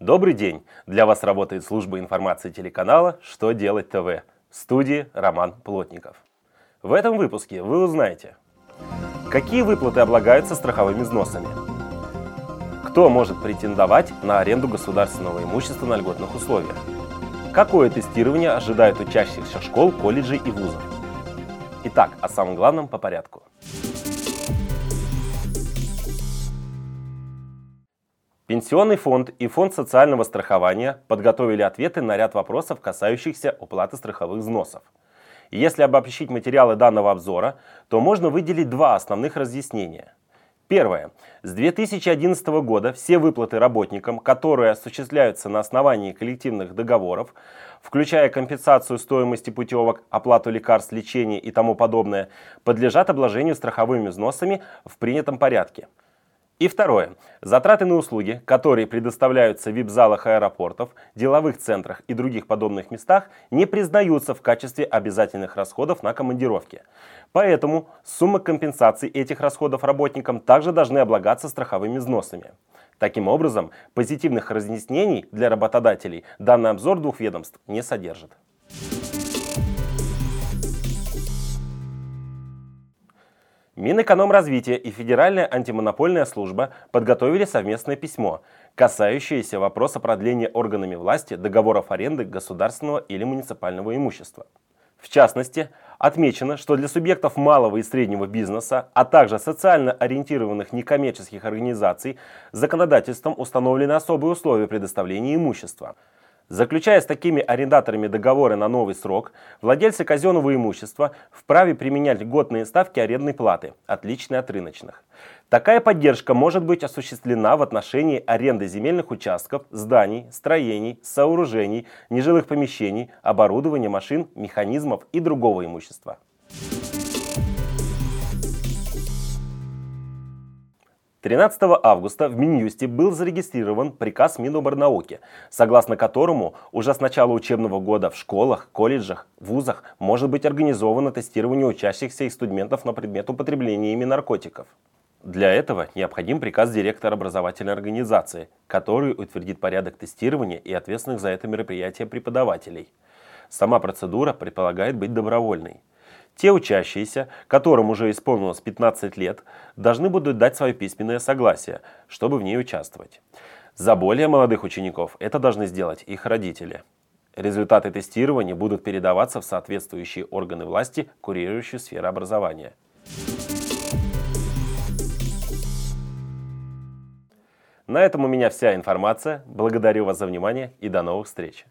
Добрый день! Для вас работает служба информации телеканала «Что делать ТВ» в студии Роман Плотников. В этом выпуске вы узнаете, какие выплаты облагаются страховыми взносами, кто может претендовать на аренду государственного имущества на льготных условиях, какое тестирование ожидает учащихся школ, колледжей и вузов. Итак, о самом главном по порядку. Пенсионный фонд и фонд социального страхования подготовили ответы на ряд вопросов, касающихся уплаты страховых взносов. Если обобщить материалы данного обзора, то можно выделить два основных разъяснения. Первое. С 2011 года все выплаты работникам, которые осуществляются на основании коллективных договоров, включая компенсацию стоимости путевок, оплату лекарств, лечения и тому подобное, подлежат обложению страховыми взносами в принятом порядке – и второе. Затраты на услуги, которые предоставляются в вип-залах аэропортов, деловых центрах и других подобных местах, не признаются в качестве обязательных расходов на командировки. Поэтому суммы компенсации этих расходов работникам также должны облагаться страховыми взносами. Таким образом, позитивных разъяснений для работодателей данный обзор двух ведомств не содержит. Минэкономразвитие и Федеральная антимонопольная служба подготовили совместное письмо, касающееся вопроса продления органами власти договоров аренды государственного или муниципального имущества. В частности, отмечено, что для субъектов малого и среднего бизнеса, а также социально ориентированных некоммерческих организаций законодательством установлены особые условия предоставления имущества – Заключая с такими арендаторами договоры на новый срок, владельцы казенного имущества вправе применять льготные ставки арендной платы, отличные от рыночных. Такая поддержка может быть осуществлена в отношении аренды земельных участков, зданий, строений, сооружений, нежилых помещений, оборудования, машин, механизмов и другого имущества. 13 августа в Минюсте был зарегистрирован приказ Миноборнауки, согласно которому уже с начала учебного года в школах, колледжах, вузах может быть организовано тестирование учащихся и студентов на предмет употребления ими наркотиков. Для этого необходим приказ директора образовательной организации, который утвердит порядок тестирования и ответственных за это мероприятие преподавателей. Сама процедура предполагает быть добровольной. Те учащиеся, которым уже исполнилось 15 лет, должны будут дать свое письменное согласие, чтобы в ней участвовать. За более молодых учеников это должны сделать их родители. Результаты тестирования будут передаваться в соответствующие органы власти, курирующие сферу образования. На этом у меня вся информация. Благодарю вас за внимание и до новых встреч.